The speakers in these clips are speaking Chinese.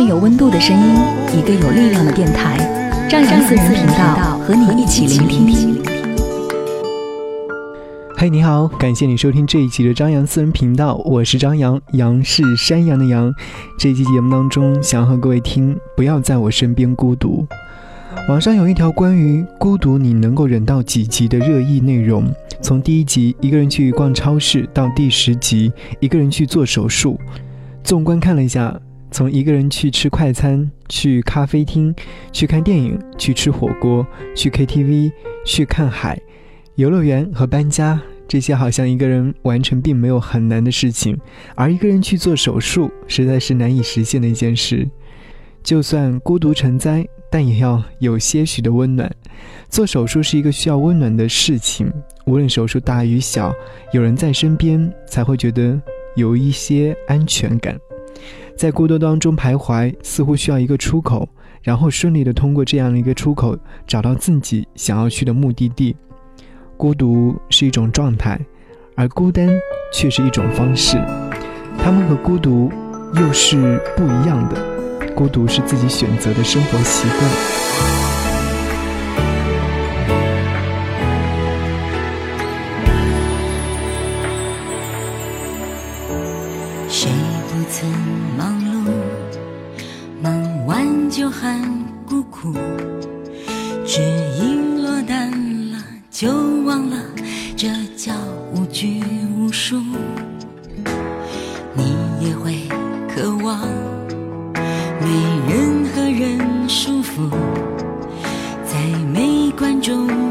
份有温度的声音，一个有力量的电台，张扬私人频道和你一起聆听。嘿，你好，感谢你收听这一期的张扬私人频道，我是张扬，杨是山羊的羊。这期节目当中，想要和各位听，不要在我身边孤独。网上有一条关于孤独你能够忍到几集的热议内容，从第一集一个人去逛超市，到第十集一个人去做手术。纵观看了一下。从一个人去吃快餐、去咖啡厅、去看电影、去吃火锅、去 KTV、去看海、游乐园和搬家，这些好像一个人完成并没有很难的事情，而一个人去做手术，实在是难以实现的一件事。就算孤独成灾，但也要有些许的温暖。做手术是一个需要温暖的事情，无论手术大与小，有人在身边，才会觉得有一些安全感。在孤独当中徘徊，似乎需要一个出口，然后顺利的通过这样的一个出口，找到自己想要去的目的地。孤独是一种状态，而孤单却是一种方式。他们和孤独又是不一样的。孤独是自己选择的生活习惯。就喊孤苦只因落单了就忘了这叫无拘无束你也会渴望没任何人束缚在没观众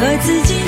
和自己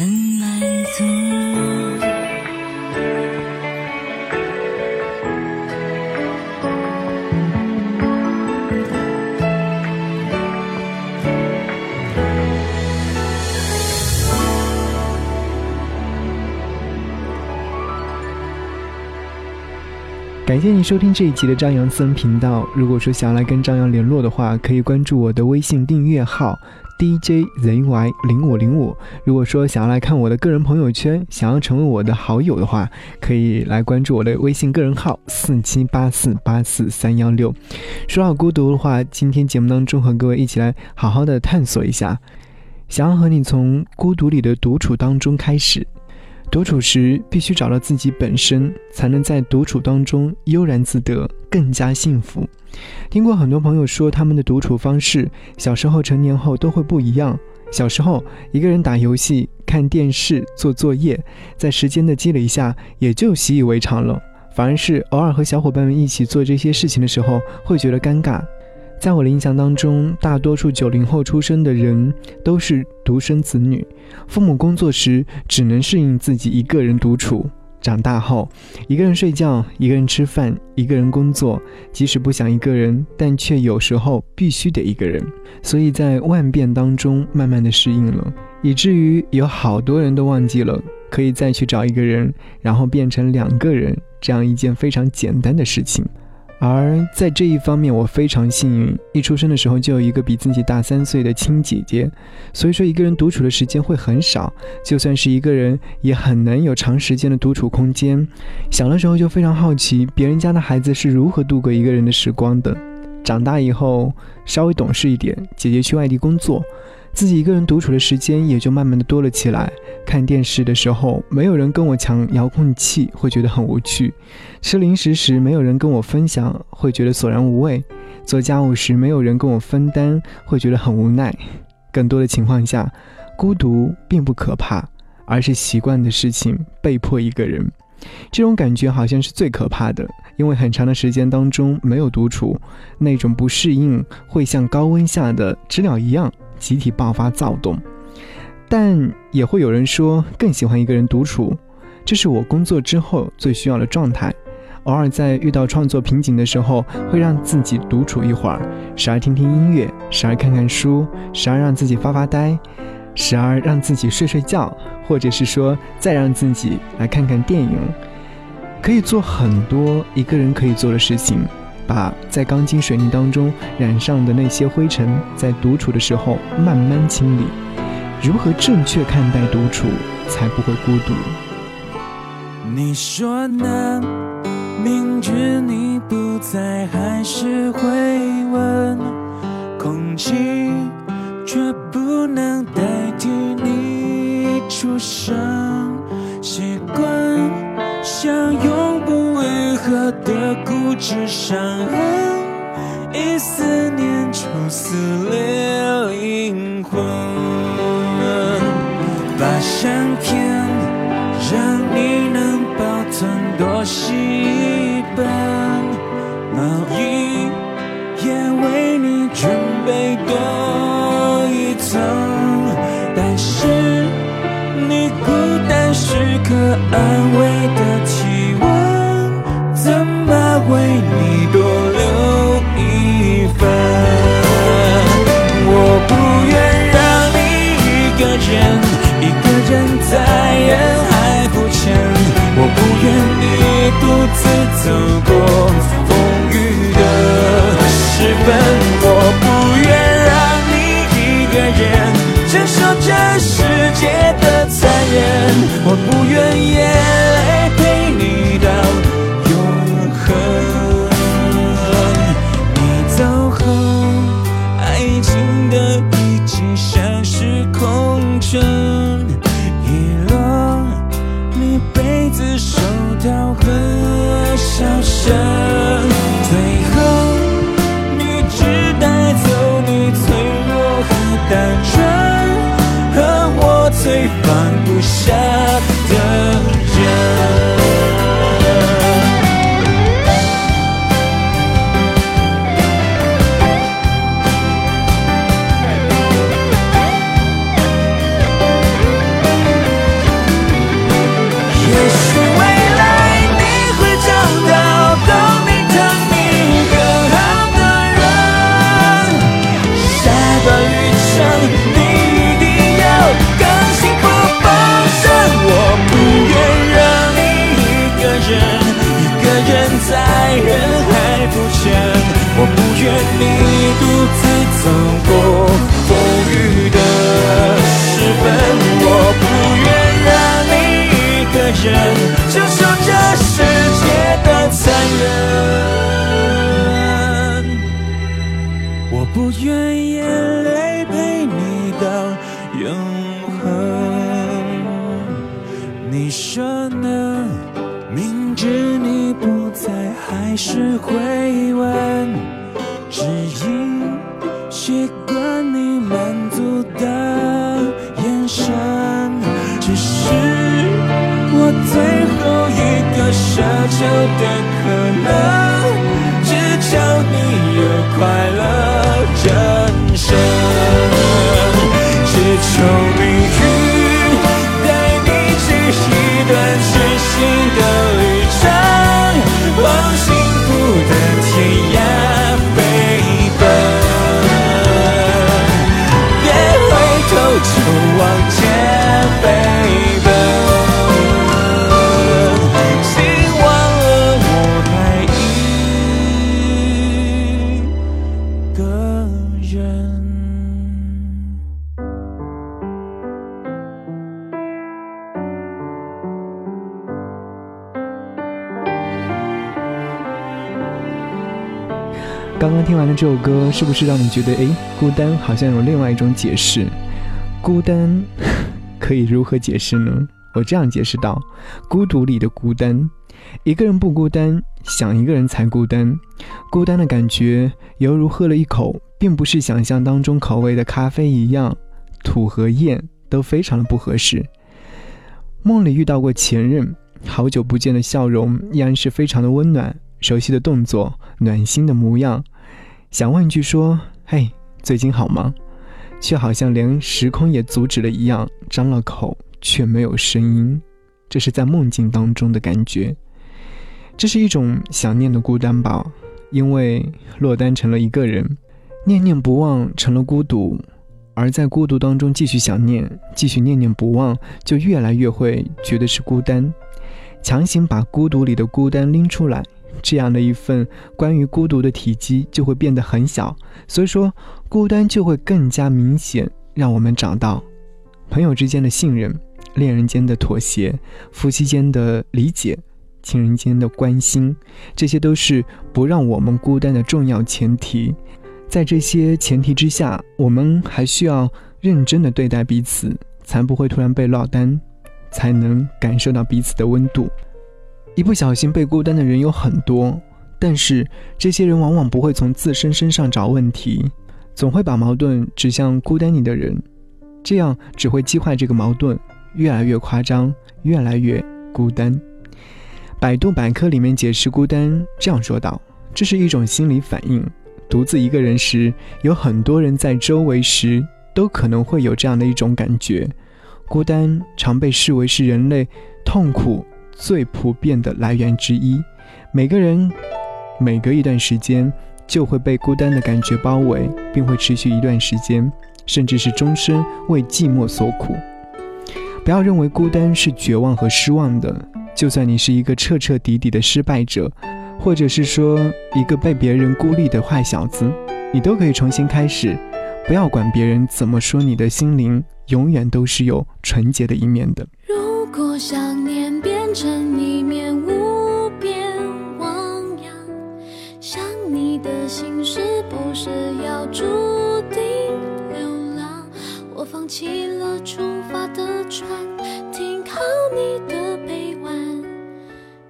很满足。感谢你收听这一集的张扬私人频道。如果说想要来跟张扬联络的话，可以关注我的微信订阅号 DJZY 零五零五。如果说想要来看我的个人朋友圈，想要成为我的好友的话，可以来关注我的微信个人号四七八四八四三幺六。说到孤独的话，今天节目当中和各位一起来好好的探索一下，想要和你从孤独里的独处当中开始。独处时必须找到自己本身，才能在独处当中悠然自得，更加幸福。听过很多朋友说，他们的独处方式，小时候、成年后都会不一样。小时候一个人打游戏、看电视、做作业，在时间的积累下，也就习以为常了。反而是偶尔和小伙伴们一起做这些事情的时候，会觉得尴尬。在我的印象当中，大多数九零后出生的人都是独生子女，父母工作时只能适应自己一个人独处。长大后，一个人睡觉，一个人吃饭，一个人工作，即使不想一个人，但却有时候必须得一个人。所以在万变当中，慢慢的适应了，以至于有好多人都忘记了可以再去找一个人，然后变成两个人这样一件非常简单的事情。而在这一方面，我非常幸运，一出生的时候就有一个比自己大三岁的亲姐姐，所以说一个人独处的时间会很少，就算是一个人也很难有长时间的独处空间。小的时候就非常好奇别人家的孩子是如何度过一个人的时光的，长大以后稍微懂事一点，姐姐去外地工作。自己一个人独处的时间也就慢慢的多了起来。看电视的时候，没有人跟我抢遥控器，会觉得很无趣；吃零食时，没有人跟我分享，会觉得索然无味；做家务时，没有人跟我分担，会觉得很无奈。更多的情况下，孤独并不可怕，而是习惯的事情被迫一个人，这种感觉好像是最可怕的。因为很长的时间当中没有独处，那种不适应会像高温下的知了一样。集体爆发躁动，但也会有人说更喜欢一个人独处，这是我工作之后最需要的状态。偶尔在遇到创作瓶颈的时候，会让自己独处一会儿，时而听听音乐，时而看看书，时而让自己发发呆，时而让自己睡睡觉，或者是说再让自己来看看电影，可以做很多一个人可以做的事情。把在钢筋水泥当中染上的那些灰尘，在独处的时候慢慢清理。如何正确看待独处，才不会孤独？你说呢？明知你不在，还是会问。放不下的承受这世界的残忍我不愿眼泪陪你到永恒。你说呢？明知你不在还是会完了这首歌，是不是让你觉得，诶，孤单好像有另外一种解释？孤单可以如何解释呢？我这样解释道：孤独里的孤单，一个人不孤单，想一个人才孤单。孤单的感觉犹如喝了一口并不是想象当中口味的咖啡一样，土和艳都非常的不合适。梦里遇到过前任，好久不见的笑容依然是非常的温暖，熟悉的动作，暖心的模样。想问一句说：“嘿，最近好吗？”却好像连时空也阻止了一样，张了口却没有声音。这是在梦境当中的感觉，这是一种想念的孤单吧？因为落单成了一个人，念念不忘成了孤独，而在孤独当中继续想念，继续念念不忘，就越来越会觉得是孤单。强行把孤独里的孤单拎出来。这样的一份关于孤独的体积就会变得很小，所以说孤单就会更加明显，让我们找到朋友之间的信任、恋人间的妥协、夫妻间的理解、亲人间的关心，这些都是不让我们孤单的重要前提。在这些前提之下，我们还需要认真的对待彼此，才不会突然被落单，才能感受到彼此的温度。一不小心被孤单的人有很多，但是这些人往往不会从自身身上找问题，总会把矛盾指向孤单你的人，这样只会激化这个矛盾，越来越夸张，越来越孤单。百度百科里面解释孤单这样说道：这是一种心理反应，独自一个人时，有很多人在周围时，都可能会有这样的一种感觉。孤单常被视为是人类痛苦。最普遍的来源之一，每个人每隔一段时间就会被孤单的感觉包围，并会持续一段时间，甚至是终身为寂寞所苦。不要认为孤单是绝望和失望的，就算你是一个彻彻底底的失败者，或者是说一个被别人孤立的坏小子，你都可以重新开始。不要管别人怎么说，你的心灵永远都是有纯洁的一面的。如果想念变成一面无边汪洋，想你的心是不是要注定流浪？我放弃了出发的船，停靠你的臂弯，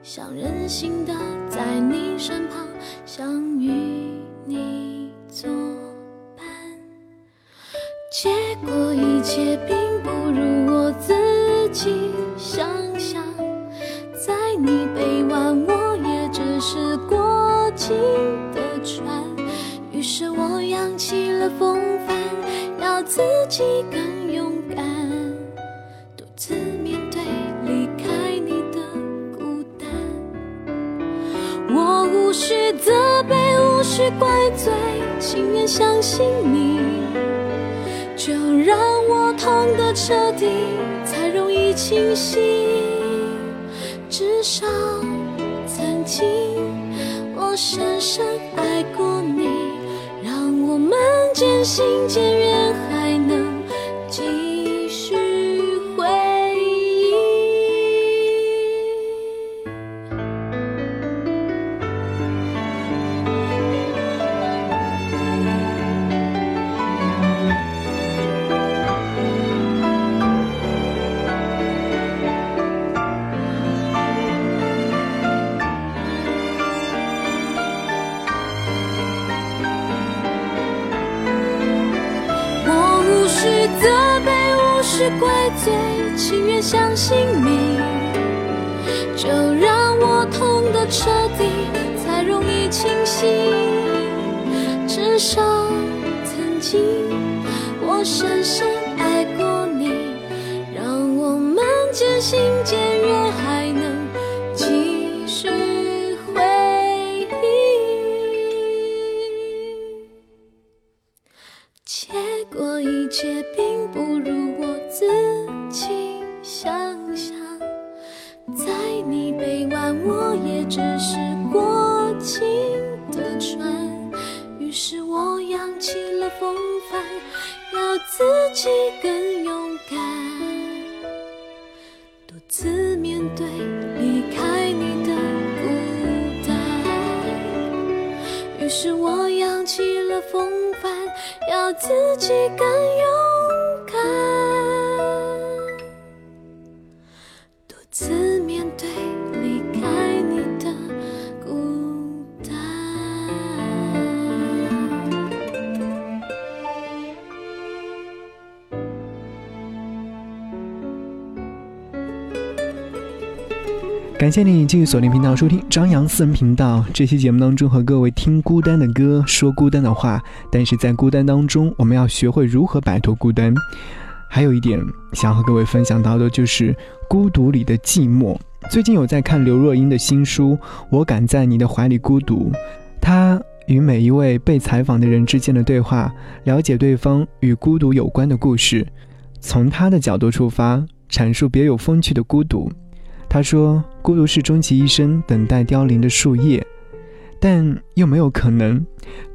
想任性的在你身旁，只怪罪，情愿相信你。就让我痛得彻底，才容易清醒。至少曾经我深深爱过你，让我们渐行渐远，情愿相信你，就让我痛的彻底，才容易清醒。至少曾经我深深风帆，要自己更勇敢，感谢你继续锁定频道收听张扬私人频道。这期节目当中和各位听孤单的歌，说孤单的话，但是在孤单当中，我们要学会如何摆脱孤单。还有一点想和各位分享到的就是孤独里的寂寞。最近有在看刘若英的新书《我敢在你的怀里孤独》，她与每一位被采访的人之间的对话，了解对方与孤独有关的故事，从她的角度出发，阐述别有风趣的孤独。他说：“孤独是终其一生等待凋零的树叶，但又没有可能。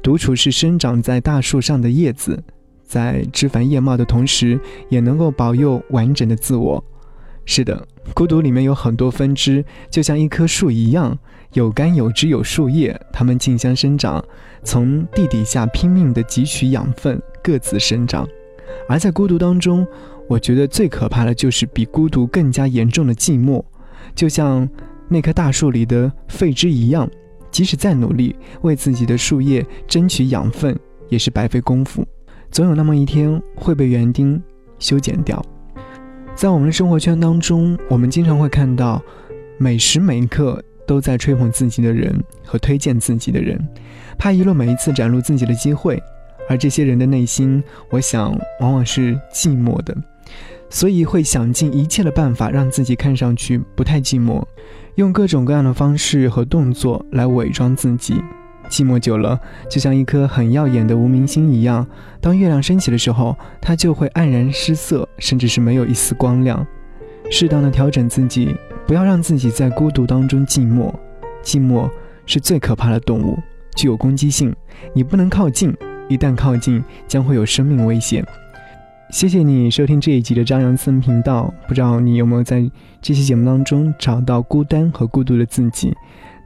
独处是生长在大树上的叶子，在枝繁叶茂的同时，也能够保佑完整的自我。是的，孤独里面有很多分支，就像一棵树一样，有干有枝有树叶，它们竞相生长，从地底下拼命地汲取养分，各自生长。而在孤独当中，我觉得最可怕的就是比孤独更加严重的寂寞。”就像那棵大树里的废枝一样，即使再努力为自己的树叶争取养分，也是白费功夫，总有那么一天会被园丁修剪掉。在我们的生活圈当中，我们经常会看到每时每刻都在吹捧自己的人和推荐自己的人，怕遗漏每一次展露自己的机会，而这些人的内心，我想往往是寂寞的。所以会想尽一切的办法让自己看上去不太寂寞，用各种各样的方式和动作来伪装自己。寂寞久了，就像一颗很耀眼的无名星一样，当月亮升起的时候，它就会黯然失色，甚至是没有一丝光亮。适当的调整自己，不要让自己在孤独当中寂寞。寂寞是最可怕的动物，具有攻击性，你不能靠近，一旦靠近，将会有生命危险。谢谢你收听这一集的张扬私人频道。不知道你有没有在这期节目当中找到孤单和孤独的自己？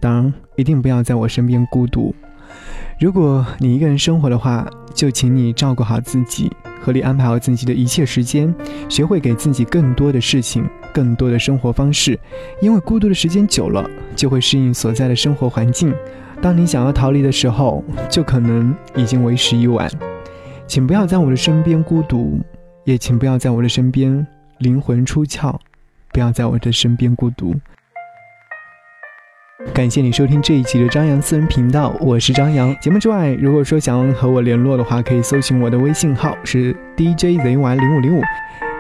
当然，一定不要在我身边孤独。如果你一个人生活的话，就请你照顾好自己，合理安排好自己的一切时间，学会给自己更多的事情，更多的生活方式。因为孤独的时间久了，就会适应所在的生活环境。当你想要逃离的时候，就可能已经为时已晚。请不要在我的身边孤独，也请不要在我的身边灵魂出窍，不要在我的身边孤独。感谢你收听这一期的张扬私人频道，我是张扬。节目之外，如果说想要和我联络的话，可以搜寻我的微信号是 DJZY 零五零五。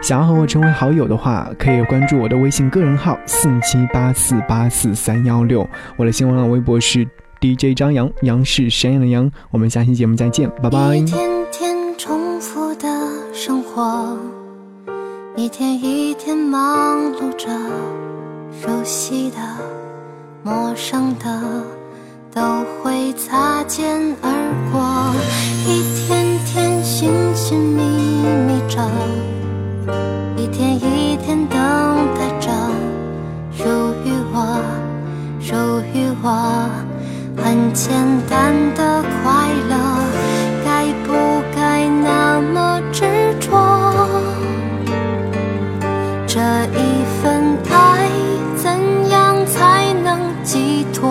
想要和我成为好友的话，可以关注我的微信个人号四七八四八四三幺六。我的新浪微博是 DJ 张扬，杨是山羊的羊。我们下期节目再见，拜拜。一天天重复的生活，一天一天忙碌着，熟悉的、陌生的都会擦肩而过，一天天寻寻觅觅着，一天一天等待着，属于我，属于我。很简单的快乐，该不该那么执着？这一份爱，怎样才能寄托？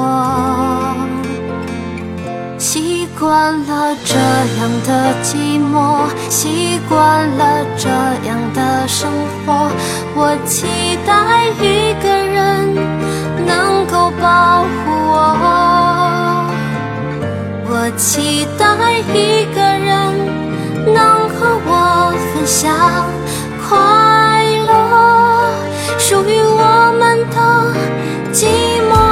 习惯了这样的寂寞，习惯了这样的生活。我期待一个人能够保护我，我期待一个人能和我分享快乐，属于我们的寂寞。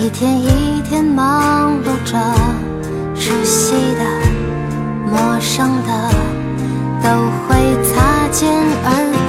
一天一天忙碌着，熟悉的、陌生的都会擦肩而过。